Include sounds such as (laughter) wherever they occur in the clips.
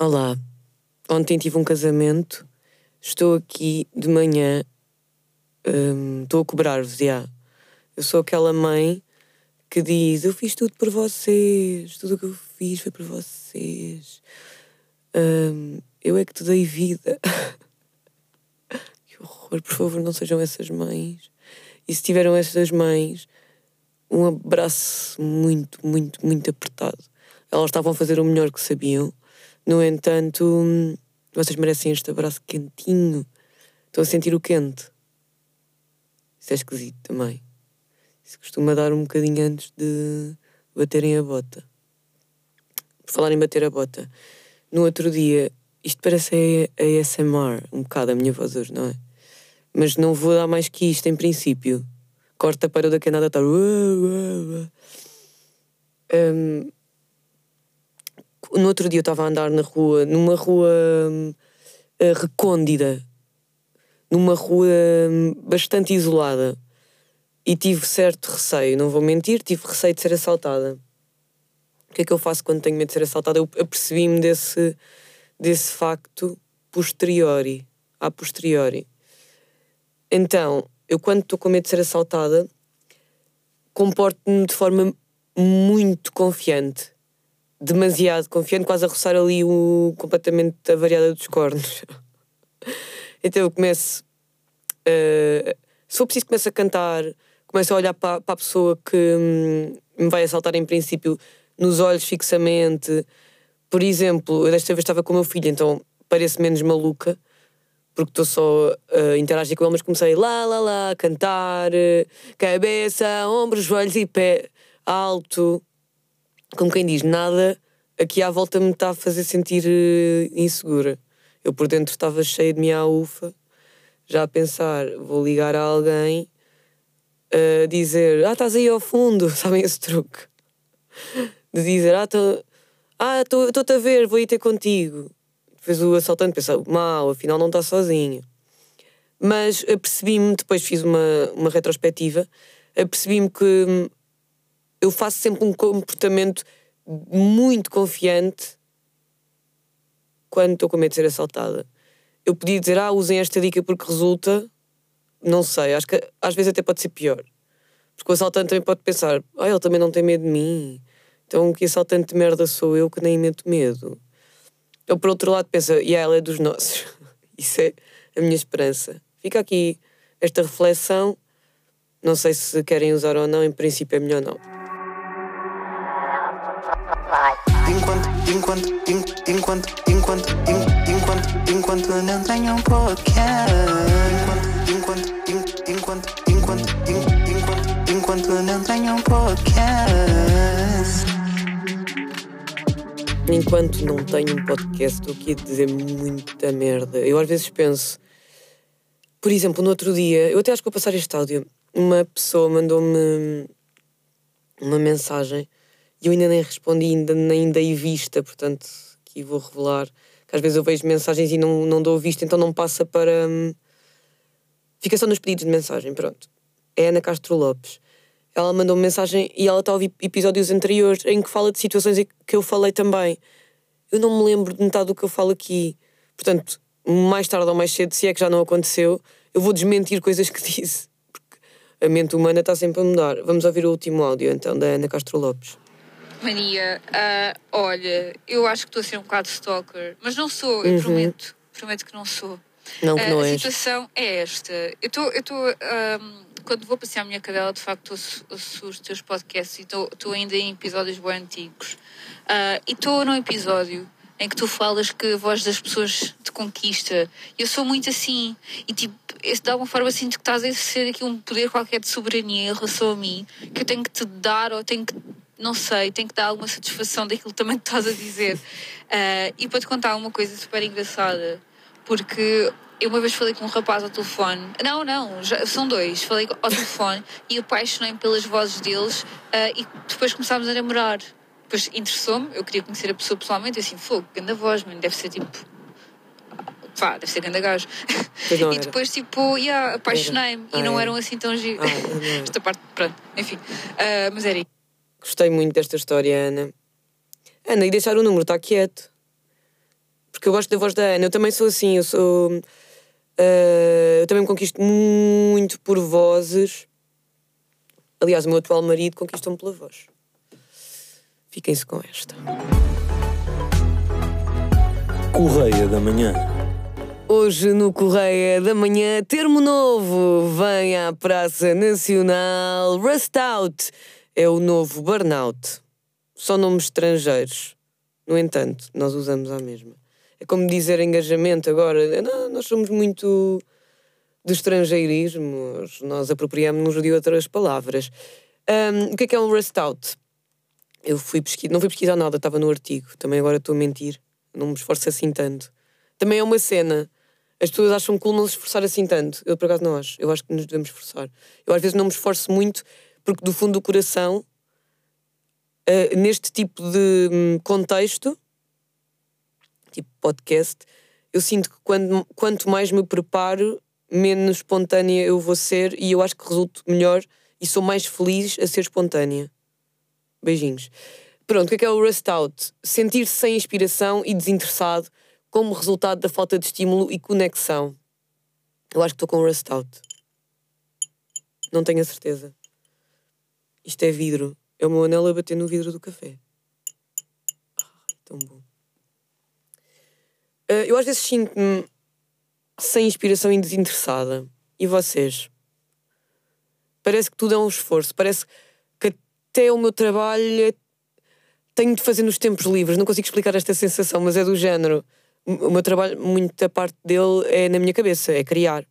Olá, ontem tive um casamento, estou aqui de manhã, hum, estou a cobrar-vos, já. Eu sou aquela mãe que diz: Eu fiz tudo por vocês, tudo o que eu fiz foi por vocês. Hum, eu é que te dei vida. (laughs) que horror, por favor, não sejam essas mães. E se tiveram essas mães, um abraço muito, muito, muito apertado. Elas estavam a fazer o melhor que sabiam. No entanto, vocês merecem este abraço quentinho. Estão a sentir o quente. Isso é esquisito também. Isso costuma dar um bocadinho antes de baterem a bota. Por falar em bater a bota, no outro dia, isto parece a ASMR, um bocado a minha voz hoje, não é? Mas não vou dar mais que isto em princípio. Corta para o da Canadá estar. Um, no outro dia eu estava a andar na rua, numa rua uh, recôndida, numa rua um, bastante isolada, e tive certo receio, não vou mentir, tive receio de ser assaltada. O que é que eu faço quando tenho medo de ser assaltada? Eu apercebi-me desse, desse facto posteriori, a posteriori. Então, eu quando estou com medo de ser assaltada, comporto-me de forma muito confiante. Demasiado confiante, quase a roçar ali o completamente a variada dos cornos. (laughs) então eu começo. Uh, se for preciso, começo a cantar, começo a olhar para, a pessoa que hum, me vai assaltar em princípio nos olhos fixamente. Por exemplo, eu desta vez estava com o meu filho, então parece menos maluca, porque estou só a interagir com ele, mas comecei lá, lá, lá, a cantar, cabeça, ombros, joelhos e pé alto. Como quem diz, nada aqui à volta me está a fazer sentir uh, insegura. Eu por dentro estava cheia de minha ufa, já a pensar, vou ligar a alguém a dizer, ah, estás aí ao fundo, (laughs) sabem esse truque? De dizer, ah, estou ah, estou-te a ver, vou ir ter contigo. Depois o assaltante pensa, mal, afinal não está sozinho. Mas apercebi-me, depois fiz uma, uma retrospectiva, apercebi-me que hum, eu faço sempre um comportamento muito confiante quando estou com medo de ser assaltada. Eu podia dizer, ah, usem esta dica porque resulta, não sei, acho que às vezes até pode ser pior. Porque o assaltante também pode pensar, ah, ele também não tem medo de mim. Então que assaltante de merda sou eu que nem meto medo. Ou por outro lado pensa, e yeah, ela é dos nossos. (laughs) Isso é a minha esperança. Fica aqui esta reflexão. Não sei se querem usar ou não, em princípio é melhor não. Enquanto, enquanto, enquanto, enquanto, enquanto, enquanto não tenho um podcast. Enquanto, enquanto, enquanto, enquanto, enquanto, enquanto não tenho um podcast. Enquanto não tenho um podcast, estou aqui a dizer muita merda. Eu às vezes penso, por exemplo, no outro dia, eu até acho que vou passar este áudio. Uma pessoa mandou-me uma mensagem e eu ainda nem respondi, ainda nem dei vista, portanto, aqui vou revelar que às vezes eu vejo mensagens e não, não dou vista, então não passa para. Hum, fica só nos pedidos de mensagem, pronto. É Ana Castro Lopes. Ela mandou -me mensagem e ela está a ouvir episódios anteriores em que fala de situações que eu falei também. Eu não me lembro de metade do que eu falo aqui. Portanto, mais tarde ou mais cedo, se é que já não aconteceu, eu vou desmentir coisas que (laughs) disse. Porque a mente humana está sempre a mudar. Vamos ouvir o último áudio então da Ana Castro Lopes. Maria, uh, olha, eu acho que estou a ser um bocado stalker, mas não sou, eu uhum. prometo, prometo que não sou. Não, que não uh, A situação é esta. Eu estou, um, quando vou passear a minha cadela, de facto, ouço os teus podcasts e estou ainda em episódios bem antigos. Uh, e estou num episódio em que tu falas que a voz das pessoas te conquista. Eu sou muito assim. E tipo, esse dá uma forma assim de que estás a exercer aqui um poder qualquer de soberania em relação a mim, que eu tenho que te dar ou tenho que não sei, tem que dar alguma satisfação daquilo que também estás a dizer. Uh, e para te contar uma coisa super engraçada, porque eu uma vez falei com um rapaz ao telefone, não, não, já, são dois, falei ao telefone e apaixonei-me pelas vozes deles uh, e depois começámos a namorar. Depois interessou-me, eu queria conhecer a pessoa pessoalmente, e assim, fogo, grande voz, mano, deve ser tipo pá, deve ser grande gajo. (laughs) e depois, tipo, yeah, apaixonei-me ah, e não eram assim tão giros. Ah, (laughs) Esta parte, pronto, enfim. Uh, mas era Gostei muito desta história, Ana. Ana, e deixar o número, está quieto. Porque eu gosto da voz da Ana. Eu também sou assim, eu sou. Uh, eu também me conquisto muito por vozes. Aliás, o meu atual marido conquistou-me pela voz. Fiquem-se com esta. Correia da Manhã. Hoje no Correia da Manhã, termo novo. Vem à Praça Nacional. Rust Out é o novo burnout. Só nomes estrangeiros. No entanto, nós usamos a mesma. É como dizer engajamento agora. Não, nós somos muito de estrangeirismos, nós apropriamos-nos de outras palavras. Um, o que é que é um rust out? Eu fui pesquisar, não fui pesquisar nada, estava no artigo. Também agora estou a mentir, não me esforço assim tanto. Também é uma cena as pessoas acham cool não se esforçar assim tanto. Eu, por acaso, não acho. Eu acho que nos devemos esforçar. Eu, às vezes, não me esforço muito porque, do fundo do coração, uh, neste tipo de um, contexto, tipo podcast, eu sinto que quando, quanto mais me preparo, menos espontânea eu vou ser e eu acho que resulto melhor e sou mais feliz a ser espontânea. Beijinhos. Pronto, o que é que é o rust out? Sentir-se sem inspiração e desinteressado como resultado da falta de estímulo e conexão. Eu acho que estou com rust out. Não tenho a certeza. Isto é vidro. É meu anel a bater no vidro do café. Ai, tão bom. Uh, eu às vezes sinto-me sem inspiração e desinteressada. E vocês? Parece que tudo é um esforço. Parece que até o meu trabalho é... tenho de fazer nos tempos livres. Não consigo explicar esta sensação, mas é do género o meu trabalho, muita parte dele é na minha cabeça, é criar.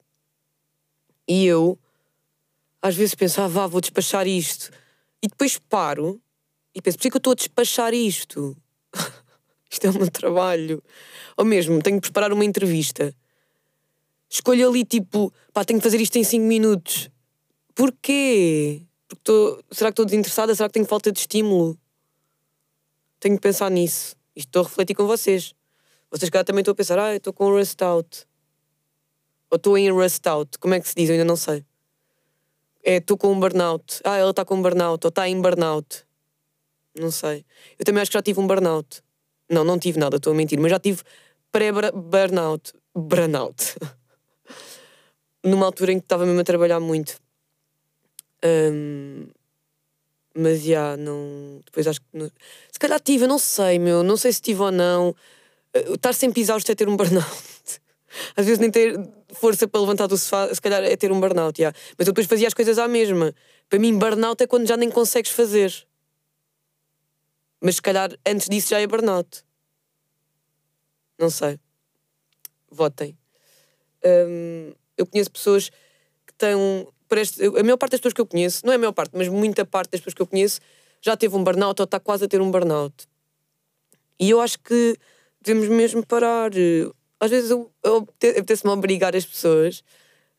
E eu, às vezes, penso, ah, vá, vou despachar isto. E depois paro e penso, por que eu estou a despachar isto? (laughs) isto é o meu trabalho. Ou mesmo, tenho que preparar uma entrevista. Escolho ali, tipo, pá, tenho que fazer isto em 5 minutos. Porquê? Porque tô, será que estou desinteressada? Será que tenho falta de estímulo? Tenho que pensar nisso. Isto estou a refletir com vocês. Vocês cá também estão a pensar, ah, estou com rust out. Ou estou em rust out. Como é que se diz? Eu ainda não sei. É, estou com um burnout. Ah, ela está com um burnout. Ou está em burnout. Não sei. Eu também acho que já tive um burnout. Não, não tive nada, estou a mentir. Mas já tive pré-burnout. Burnout. (laughs) Numa altura em que estava mesmo a trabalhar muito. Um, mas já, não. Depois acho que. Não... Se calhar tive, eu não sei, meu. Não sei se tive ou não. Eh, estar sempre exausto é ter um (laughs) burnout. Às vezes nem ter força para levantar do sofá, se calhar é ter um burnout, yeah. mas eu depois fazia as coisas à mesma. Para mim, burnout é quando já nem consegues fazer. Mas se calhar antes disso já é burnout. Não sei. Votem. Um, eu conheço pessoas que têm. Este, a maior parte das pessoas que eu conheço, não é a maior parte, mas muita parte das pessoas que eu conheço já teve um burnout ou está quase a ter um burnout. E eu acho que devemos mesmo parar. Às vezes eu, eu apetece-me obrigar as pessoas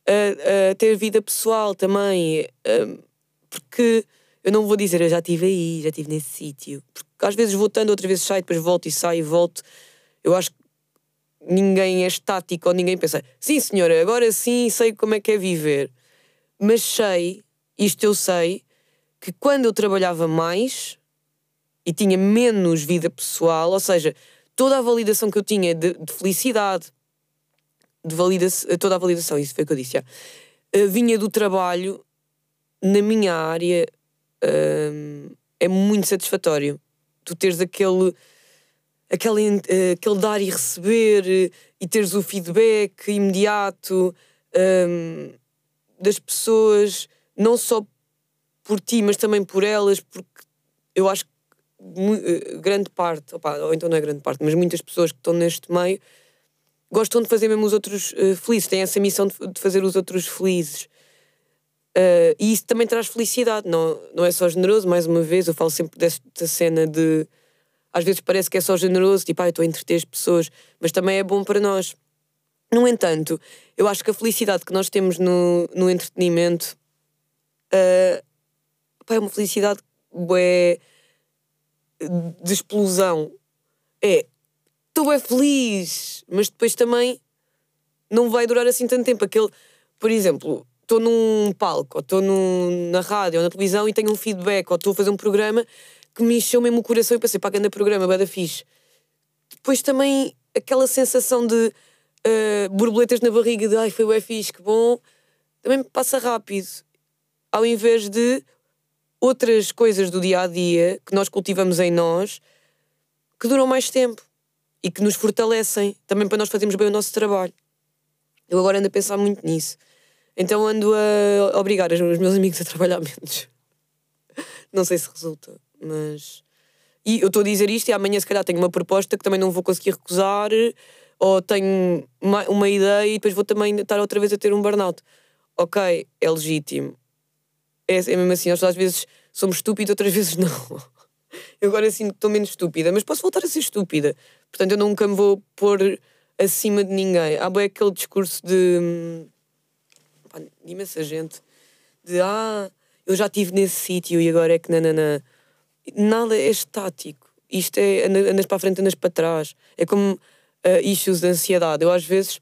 a, a, ter vida pessoal também. porque eu não vou dizer eu já estive aí, já estive nesse sítio. Porque às vezes vou tanto, outras vezes saio, depois volto e saio e volto. Eu acho que ninguém é estático ou ninguém pensa, sim senhora, agora sim sei como é que é viver. Mas sei, isto eu sei, que quando eu trabalhava mais e tinha menos vida pessoal, ou seja, toda a validação que eu tinha de, de felicidade, de validação, toda a validação, isso foi o que eu disse, já, uh, vinha do trabalho na minha área, uh, é muito satisfatório. Tu teres aquele, aquele, uh, aquele dar e receber e teres o feedback imediato das pessoas, não só por ti, mas também por elas, porque eu acho que eh, grande parte, opa, ou então não é grande parte, mas muitas pessoas que estão neste meio gostam de fazer mesmo os outros uh, felizes, têm essa missão de, de fazer os outros felizes. Uh, e isso também traz felicidade, não, não é só generoso, mais uma vez, eu falo sempre desta cena de às vezes parece que é só generoso, tipo, ah, estou a entreter as pessoas, mas também é bom para nós. No entanto, eu acho que a felicidade que nós temos no, no entretenimento uh, é uma felicidade bué, de explosão é tu é feliz, mas depois também não vai durar assim tanto tempo. Aquele, por exemplo, estou num palco, ou estou na rádio ou na televisão e tenho um feedback, ou estou a fazer um programa que me encheu mesmo o coração e pensei, pá, anda programa, bada fixe. Depois também aquela sensação de uh, borboletas na barriga de ai, foi o fixe, que bom, também passa rápido. Ao invés de outras coisas do dia a dia que nós cultivamos em nós que duram mais tempo e que nos fortalecem também para nós fazermos bem o nosso trabalho. Eu agora ando a pensar muito nisso. Então ando a obrigar os meus amigos a trabalhar (laughs) menos. Não sei se resulta, mas. E eu estou a dizer isto e amanhã, se calhar, tenho uma proposta que também não vou conseguir recusar, ou tenho uma, uma ideia e depois vou também estar outra vez a ter um burnout. Ok, é legítimo. É, é mesmo assim, às vezes somos estúpidos, outras (laughs) vezes não. Eu agora que estou menos estúpida, mas posso voltar a ser estúpida. Portanto, eu nunca me vou pôr acima de ninguém. Há bem aquele discurso de. Pá, de imensa gente. De ah, eu já estive nesse sítio e agora é que nananã. Nada é estático. Isto é andas para a frente, andas para trás. É como uh, issues de ansiedade. Eu às vezes,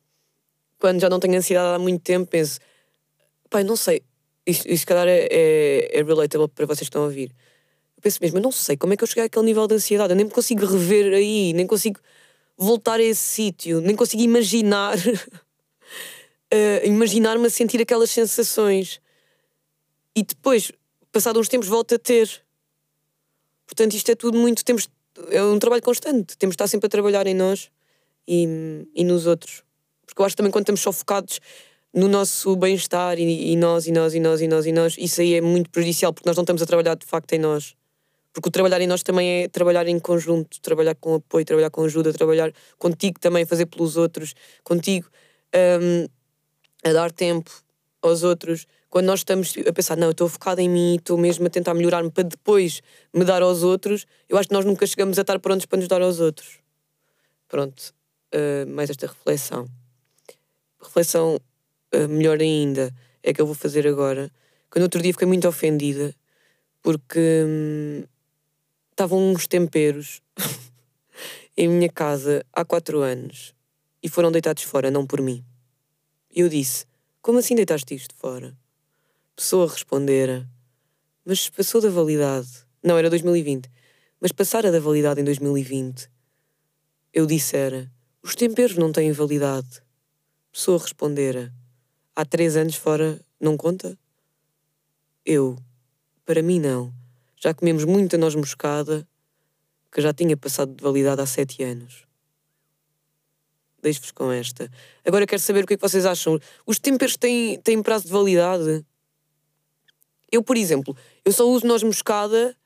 quando já não tenho ansiedade há muito tempo, penso, pai, não sei, isto, isto se calhar é, é, é relatable para vocês que estão a ouvir. Eu penso mesmo, eu não sei como é que eu cheguei àquele nível de ansiedade, eu nem me consigo rever aí, nem consigo voltar a esse sítio, nem consigo imaginar, uh, (laughs) imaginar-me a sentir aquelas sensações. E depois, passado uns tempos, volto a ter. Portanto, isto é tudo muito. Temos, é um trabalho constante. Temos de estar sempre a trabalhar em nós e, e nos outros. Porque eu acho que também quando estamos só focados no nosso bem-estar e, e, nós, e nós, e nós, e nós, e nós, isso aí é muito prejudicial porque nós não estamos a trabalhar de facto em nós. Porque o trabalhar em nós também é trabalhar em conjunto, trabalhar com apoio, trabalhar com ajuda, trabalhar contigo também, fazer pelos outros, contigo, um, a dar tempo aos outros. Quando nós estamos a pensar, não, eu estou focada em mim, estou mesmo a tentar melhorar-me para depois me dar aos outros, eu acho que nós nunca chegamos a estar prontos para nos dar aos outros. Pronto, uh, mais esta reflexão. Reflexão melhor ainda é que eu vou fazer agora. Quando outro dia fiquei muito ofendida porque hum, estavam uns temperos (laughs) em minha casa há quatro anos e foram deitados fora, não por mim. Eu disse: Como assim deitaste isto fora? Pessoa respondera: Mas passou da validade. Não, era 2020. Mas passara da validade em 2020. Eu dissera: Os temperos não têm validade. Pessoa respondera: Há três anos fora não conta? Eu: Para mim não já comemos muita noz moscada, que já tinha passado de validade há sete anos. Deixo-vos com esta. Agora quero saber o que é que vocês acham. Os temperos têm, têm prazo de validade? Eu, por exemplo, eu só uso noz moscada,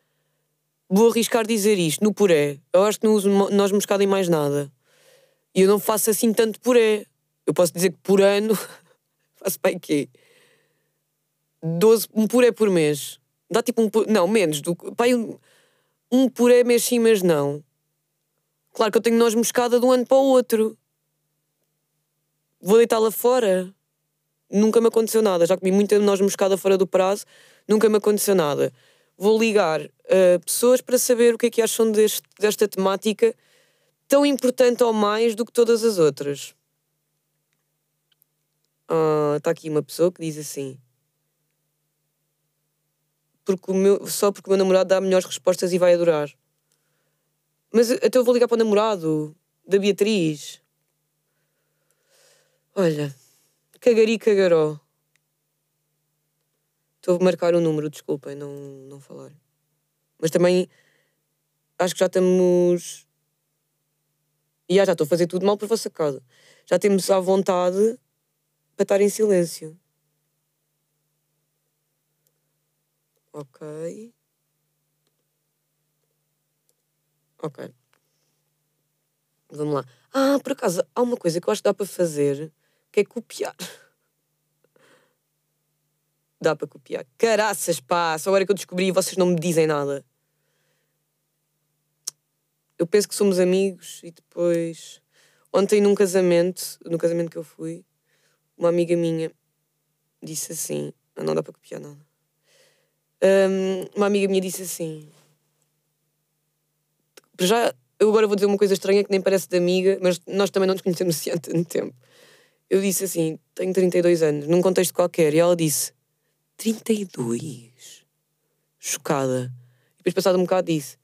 vou arriscar dizer isto, no puré. Eu acho que não uso noz moscada em mais nada. E eu não faço assim tanto puré. Eu posso dizer que por ano faço bem quê? 12, um puré por mês. Dá tipo um. Não, menos. Do, pai, um, um puré mês sim, mas não. Claro que eu tenho noz moscada de um ano para o outro. Vou deitá-la fora. Nunca me aconteceu nada. Já comi muita noz moscada fora do prazo. Nunca me aconteceu nada. Vou ligar uh, pessoas para saber o que é que acham deste, desta temática tão importante ou mais do que todas as outras. Está ah, aqui uma pessoa que diz assim: porque meu, só porque o meu namorado dá melhores respostas e vai adorar. Mas até eu vou ligar para o namorado da Beatriz. Olha, cagari cagaró. Estou a marcar o um número, desculpem, não, não falar. Mas também acho que já estamos. E já estou a fazer tudo mal por vossa causa. Já temos à vontade para estar em silêncio. Ok. Ok. Vamos lá. Ah, por acaso, há uma coisa que eu acho que dá para fazer, que é copiar. (laughs) Dá para copiar. Caraças, pá! Só agora que eu descobri e vocês não me dizem nada. Eu penso que somos amigos e depois... Ontem num casamento, no casamento que eu fui, uma amiga minha disse assim, ah, não dá para copiar nada um, uma amiga minha disse assim: Já, eu agora vou dizer uma coisa estranha que nem parece de amiga, mas nós também não nos conhecemos assim há tanto tempo. Eu disse assim: Tenho 32 anos, num contexto qualquer, e ela disse: 32? Chocada. E depois, passado um bocado, disse: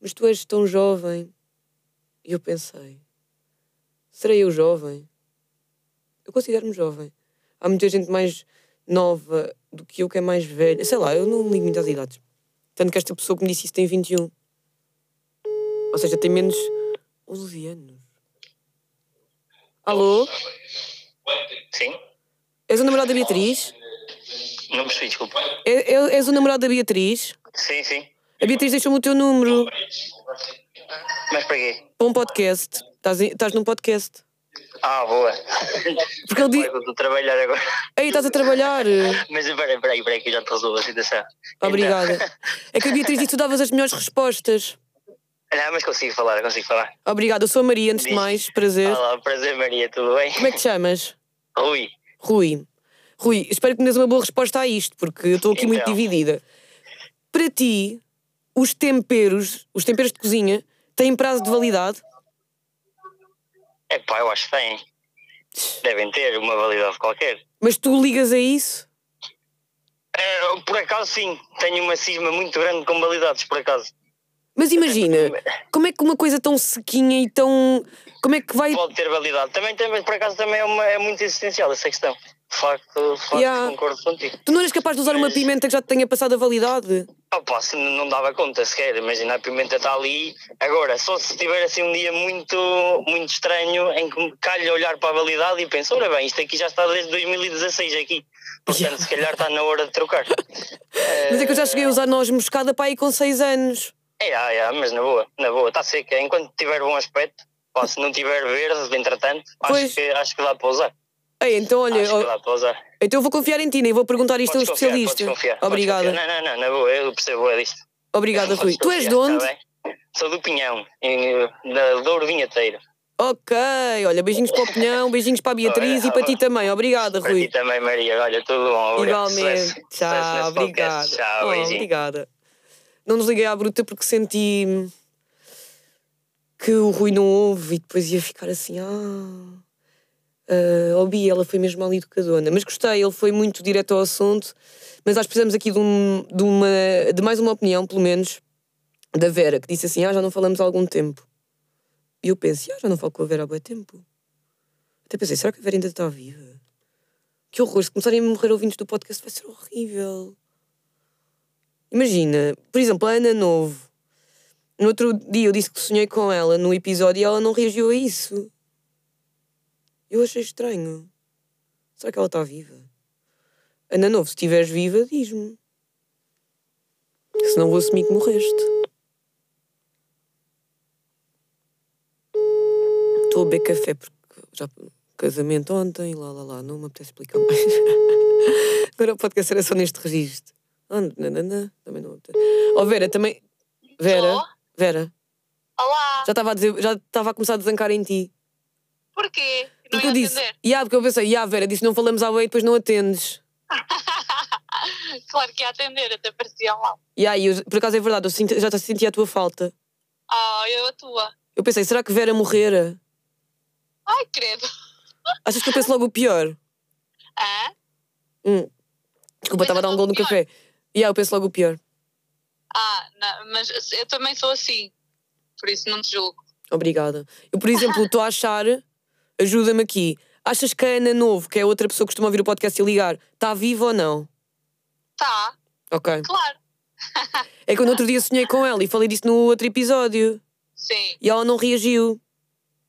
Mas tu és tão jovem. E eu pensei: Serei eu jovem? Eu considero-me jovem. Há muita gente mais nova do que eu que é mais velha. Sei lá, eu não ligo muito às idades. Tanto que esta pessoa que me disse isso tem 21. Ou seja, tem menos 11 anos. Alô? Sim? És o namorado da Beatriz? Não percebi, desculpa. É- é- És o namorado da Beatriz? Sim, sim. A Beatriz deixou-me o teu número Mas para quê? para um podcast. Estás, estás num podcast. Ah, boa. Porque ele eu estou a trabalhar agora. Ei, estás a trabalhar. Mas peraí, peraí, peraí, que eu já te resolvo a situação. Obrigada. Então, É que a Beatriz disse que tu davas as melhores respostas. não, mas consigo falar, consigo falar. Obrigada, eu sou a Maria, antes de Diz. mais, prazer. Olá, prazer, Maria, tudo bem? Como é que te chamas? Rui. Rui. Rui, espero que me des uma boa resposta a isto, porque eu estou aqui muito Então. dividida. Para ti, os temperos, os temperos de cozinha, têm prazo de validade? É pá, eu acho que têm. Devem ter uma validade qualquer. Mas tu ligas a isso? É, por acaso, sim. Tenho uma cisma muito grande com validades, por acaso. Mas imagina, como é que uma coisa tão sequinha e tão. Como é que vai. Pode ter validade. Também, também por acaso, também é, uma, é muito existencial essa questão. De facto, de facto Yeah. concordo contigo. Tu não eras capaz de usar uma pimenta que já te tenha passado a validade? Opa, se não dava conta sequer, imagina a pimenta está ali. Agora, só se tiver assim um dia muito, muito estranho em que me calha olhar para a validade e penso, ora bem, isto aqui já está desde 2016 aqui. Portanto, se calhar está na hora de trocar. (laughs) Mas é que eu já cheguei a usar noz moscada para aí com 6 anos. É, é, é, mas na boa, na boa, está seca. Enquanto tiver bom aspecto, pá, se não tiver verde, entretanto, Pois. acho que, acho que dá para usar. Ei, então olha, acho para usar. então eu vou confiar em ti, nem vou perguntar isto a um especialista. confiar, Obrigada. Não, não, não, boa, eu percebo é disto. Obrigada, (laughs) Rui. Tu és de onde? tá? Sou do Pinhão, em, da Douro Vinheteiro. Ok, olha, beijinhos para o Pinhão, beijinhos para a Beatriz e para ti também. Obrigada, Para Rui. ti também, Maria. Olha, tudo bom. Obrigado. Igualmente. Sucesso. Tchau, obrigada. Tchau, Oh, obrigada. Não nos liguei à bruta porque senti que o Rui não ouve e depois ia ficar assim, ah. Uh, ouvi, ela foi mesmo mal educadona. Mas gostei, ele foi muito direto ao assunto. Mas nós precisamos aqui de, um- de uma, de mais uma opinião, pelo menos, da Vera, que disse assim: Ah, já não falamos há algum tempo. E eu penso: Ah, já não falo com a Vera há bom tempo. Até pensei: será que a Vera ainda está viva? Que horror, se começarem a morrer ouvintes do podcast vai ser horrível. Imagina, por exemplo, a Ana Novo. No outro dia eu disse que sonhei com ela no episódio e ela não reagiu a isso. Eu achei estranho. Será que ela está viva? Ana Novo, se estiveres viva, diz-me. Senão vou assumir que morreste. Estou a beber café porque já casamento ontem, lá lá lá, não me apetece explicar mais. (laughs) Agora o podcast era só neste registro. Ah, nananã, também não me apetece. Oh Vera, também. Vera. Vera, Olá, já estava a dizer, já estava a começar a desancar em ti. porquê? Porque eu disse, atender? yeah, porque eu pensei, yeah, Vera, disse não falamos à web e depois não atendes. (laughs) claro que ia atender, até parecia mal. Yeah, e eu, por acaso é verdade, eu sinto- já senti a tua falta. Ah, eu a tua. Eu pensei, será que Vera morrera? Ai, credo. (laughs) Achas que eu penso logo o pior? Ah? Hum. Desculpa, estava a dar um gol no café. Yeah, eu penso logo o pior. Ah, não, mas eu também sou assim. Por isso não te julgo. Obrigada. Eu, por exemplo, (laughs) estou a achar, ajuda-me aqui. Achas que a Ana Novo, que é outra pessoa que costuma ouvir o podcast e ligar, está viva ou não? Tá, Ok. claro. (laughs) É que eu no outro dia sonhei com ela e falei disso no outro episódio Sim. e ela não reagiu.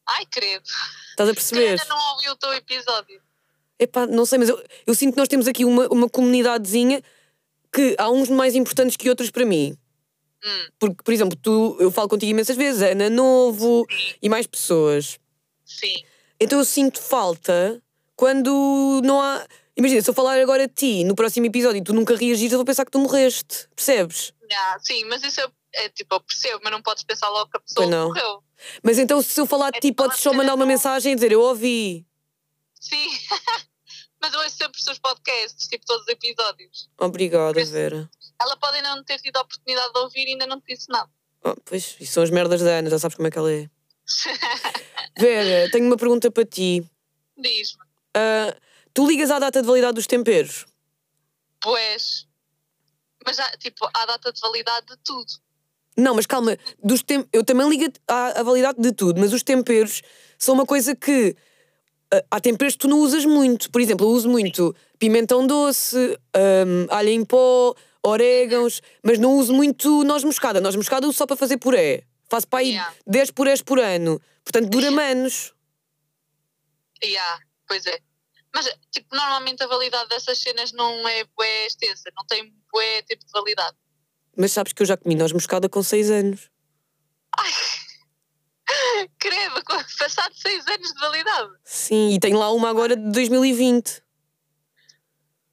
Ai, credo. Estás a perceber? ainda não ouvi o teu episódio. Epá, não sei, mas eu, eu sinto que nós temos aqui uma, uma comunidadezinha que há uns mais importantes que outros para mim. Hum. Porque, por exemplo, tu, eu falo contigo imensas vezes, a Ana Novo e mais pessoas. Sim. Então eu sinto falta quando não há. Imagina, se eu falar agora de ti no próximo episódio e tu nunca reagires, eu vou pensar que tu morreste. Percebes? Ah, sim, mas isso eu, é tipo, eu percebo, mas não podes pensar logo que a pessoa morreu. Mas então, se eu falar de É ti, tipo, podes só mandar uma mensagem e dizer eu ouvi. Sim. (laughs) mas eu ouço sempre os seus podcasts, tipo, todos os episódios. Obrigada, isso- Vera. Ela pode ainda não ter tido a oportunidade de ouvir e ainda não te disse nada. Oh, pois, isso são as merdas da Ana, já sabes como é que ela é. (laughs) Vera, tenho uma pergunta para ti. Diz-me. Ah, tu ligas à data de validade dos temperos? Pois. Mas já, tipo, há data de validade de tudo. Não, mas calma, dos tem... eu também ligo à, à validade de tudo, mas os temperos são uma coisa que ah, há temperos que tu não usas muito. Por exemplo, eu uso muito pimentão doce, hum, alho em pó, orégãos, mas não uso muito noz moscada. Noz moscada uso só para fazer puré. Faço para aí Yeah. 10 purés por ano. Portanto, dura menos. Yeah, pois é. Mas, tipo, normalmente a validade dessas cenas não é bué extensa, não tem bué tempo de validade. Mas sabes que eu já comi noz moscada com 6 anos. (laughs) Credo, com- passado seis anos de validade. Sim, e tenho lá uma agora de 2020.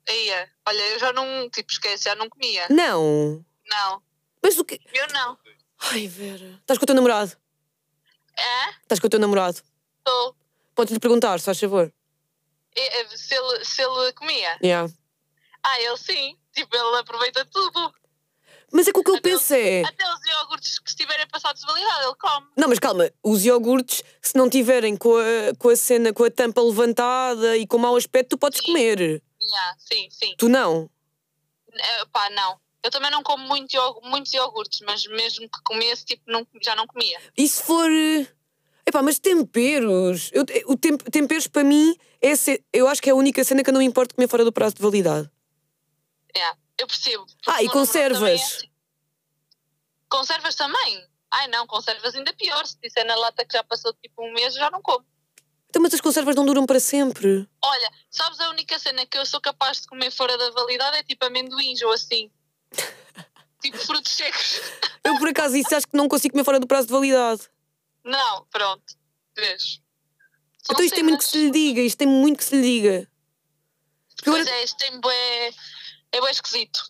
Aí, é. olha, eu já não, tipo, esquece, já não comia. Não. Não, Mas o que. eu não. Ai, Vera. Estás com o teu namorado? É? Estás com o teu namorado? Estou. Podes-lhe perguntar, se faz favor. É, Se ele, se ele comia? Yeah. Ah, ele sim. Tipo, ele aproveita tudo. Mas é que o que eu Até penso é. Até os iogurtes que estiverem passados de validade, ele come. Não, mas calma, os iogurtes, se não tiverem com a, com a cena, com a tampa levantada e com mau aspecto, tu podes Sim. comer. Yeah, sim, sim. Tu não. É, pá, não. Eu também não como muito muitos iogurtes, mas mesmo que comesse, tipo, não, já não comia. E se for. eh, Epá, mas temperos. Eu, o tem- temperos para mim, é ce- eu acho que é a única cena que eu não me importo comer fora do prazo de validade. Yeah, eu percebo. Ah, e namorado conservas? também é assim. Conservas também? Ai não, conservas ainda pior. Se disser na lata que já passou tipo um mês, já não como. Então, mas as conservas não duram para sempre. Olha, sabes a única cena que eu sou capaz de comer fora da validade é tipo amendoins ou assim. Tipo frutos secos. (laughs) Eu, por acaso, isso acho que não consigo comer fora do prazo de validade. Não, pronto. Vês? São Então, isto tem muito que se lhe diga. Isto tem muito que se lhe diga. Pois agora- é, isto tem bué, é bué esquisito.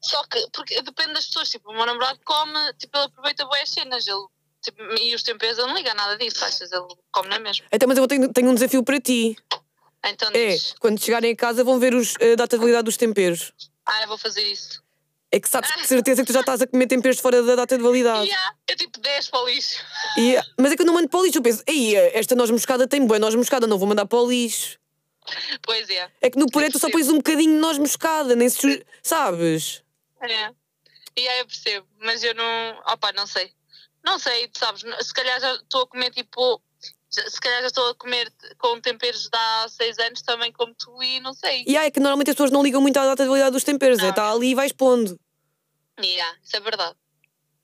Só que, porque depende das pessoas, tipo, o meu namorado come, tipo, ele aproveita bué as cenas, ele, tipo, e os temperos ele não liga a nada disso, achas? Ele come na mesma. Então, mas eu tenho, tenho um desafio para ti. Então É, diz, quando chegarem a casa vão ver os, a data de validade dos temperos. ah, eu vou fazer isso. É que sabes de certeza que tu já estás a comer temperos fora da data de validade. Há, eu tipo 10 para o lixo. E- mas é que eu não mando para o lixo. Eu penso, Ei, esta noz moscada tem boa noz moscada, não vou mandar para o lixo. Pois é. É que no puré tu só pões um bocadinho de noz moscada, nem se. Sabes? É. E aí eu percebo, mas eu não. Opa, não sei. Não sei, tu sabes, se calhar já estou a comer tipo. Se calhar já estou a comer com temperos de há 6 anos também como tu e não sei. E ah, é que normalmente as pessoas não ligam muito à data de validade dos temperos. É, Não. está ali e vais pondo. Yeah, isso é verdade.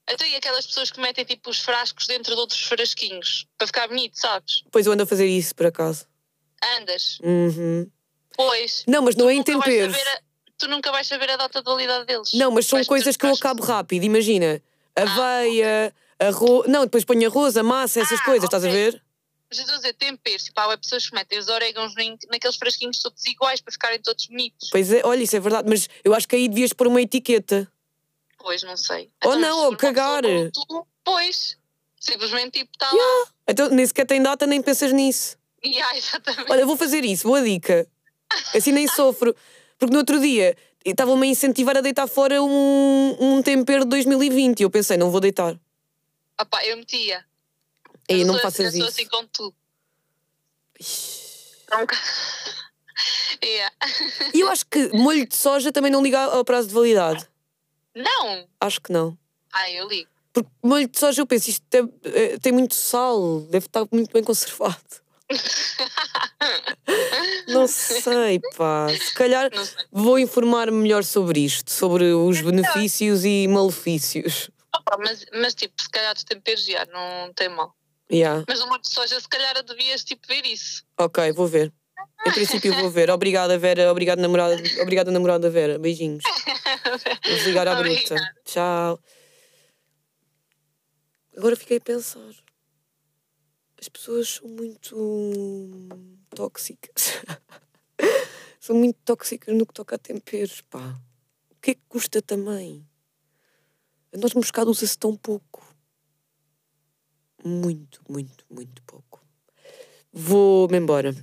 Então e aquelas pessoas que metem tipo os frascos dentro de outros frasquinhos para ficar bonito, sabes? Pois eu ando a fazer isso, por acaso. Andas. Uhum. Pois. Não, mas não é em temperos. a- tu nunca vais saber a data de validade deles. Não, mas são Vais coisas que eu acabo rápido. Imagina, aveia, arroz. Não, depois ponho arroz, a massa, essas Ah, coisas, estás a ver? Mas eu estou a dizer temperos, tipo, há pessoas que metem os orégãos naqueles frasquinhos todos iguais para ficarem todos bonitos. Pois é, olha, isso é verdade, mas eu acho que aí devias pôr uma etiqueta. Pois, não sei. Ou Então, não, ou cagar. tu, pois. Simplesmente tipo, está lá. Então nem sequer tem data, nem pensas nisso. E ah, (laughs) exatamente. Olha, vou fazer isso, boa dica. Assim nem (laughs) sofro. Porque no outro dia estavam-me a incentivar a deitar fora um, um tempero de 2020 e eu pensei, não vou deitar. Opá, eu metia. Eu não faças eu isso. assim com tudo. Nunca. Yeah. E eu acho que molho de soja também não liga ao prazo de validade. Não! Acho que não. Ah, eu ligo. Porque molho de soja, eu penso, isto é- é- tem muito sal, deve estar muito bem conservado. (laughs) Não sei, pá. Se calhar vou informar-me melhor sobre isto, sobre os benefícios e malefícios. Opa, mas, mas tipo, se calhar dos temperos já não tem mal. Yeah. Mas molho de soja, se calhar devias tipo ver isso. Ok, vou ver. Em (laughs) princípio vou ver. Obrigada, Vera. Obrigado, namorada. Obrigada, namorada Vera. Beijinhos. (laughs) Vou desligar à bruta. Obrigada. Tchau. Agora fiquei a pensar. As pessoas são muito tóxicas. (laughs) são muito tóxicas no que toca a temperos, pá. O que é que custa também? A noz moscada usa-se tão pouco. Muito, muito, muito pouco. Vou-me embora.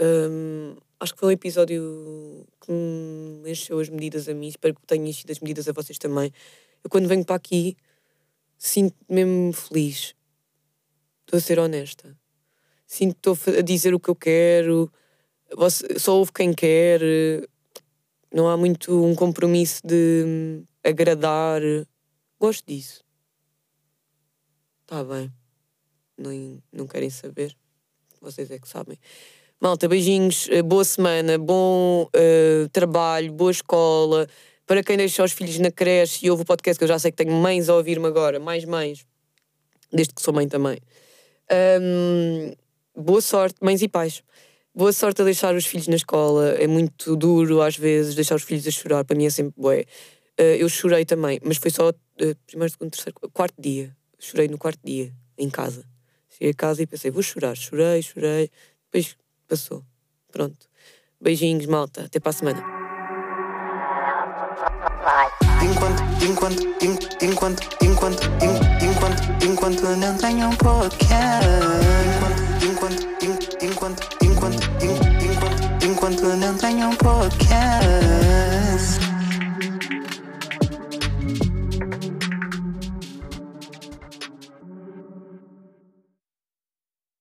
Hum, acho que foi um episódio que me encheu as medidas a mim. Espero que tenha enchido as medidas a vocês também. Eu, quando venho para aqui, sinto-me mesmo feliz. Estou a ser honesta. Sinto que estou a dizer o que eu quero. Só ouve quem quer. Não há muito um compromisso de hum, agradar. Gosto disso. Está bem. nem, não querem saber. Vocês é que sabem. Malta, beijinhos, eh, boa semana, bom eh, trabalho, boa escola. Para quem deixa os filhos na creche e ouve o podcast, que eu já sei que tenho mães a ouvir-me agora, mais mães, desde que sou mãe também. Ahm, boa sorte, mães e pais. Boa sorte a deixar os filhos na escola. É muito duro, às vezes, deixar os filhos a chorar. Para mim é sempre bué. Eh, eu chorei também, mas foi só eh, primeiro, segundo, terceiro, quarto dia. Chorei no quarto dia, em casa. Cheguei a casa e pensei, vou chorar. Chorei, chorei. Depois passou. Pronto. Beijinhos, malta. Até para a semana. Enquanto, enquanto, en- enquanto, enquanto, en- enquanto, enquanto não tenho um podcast.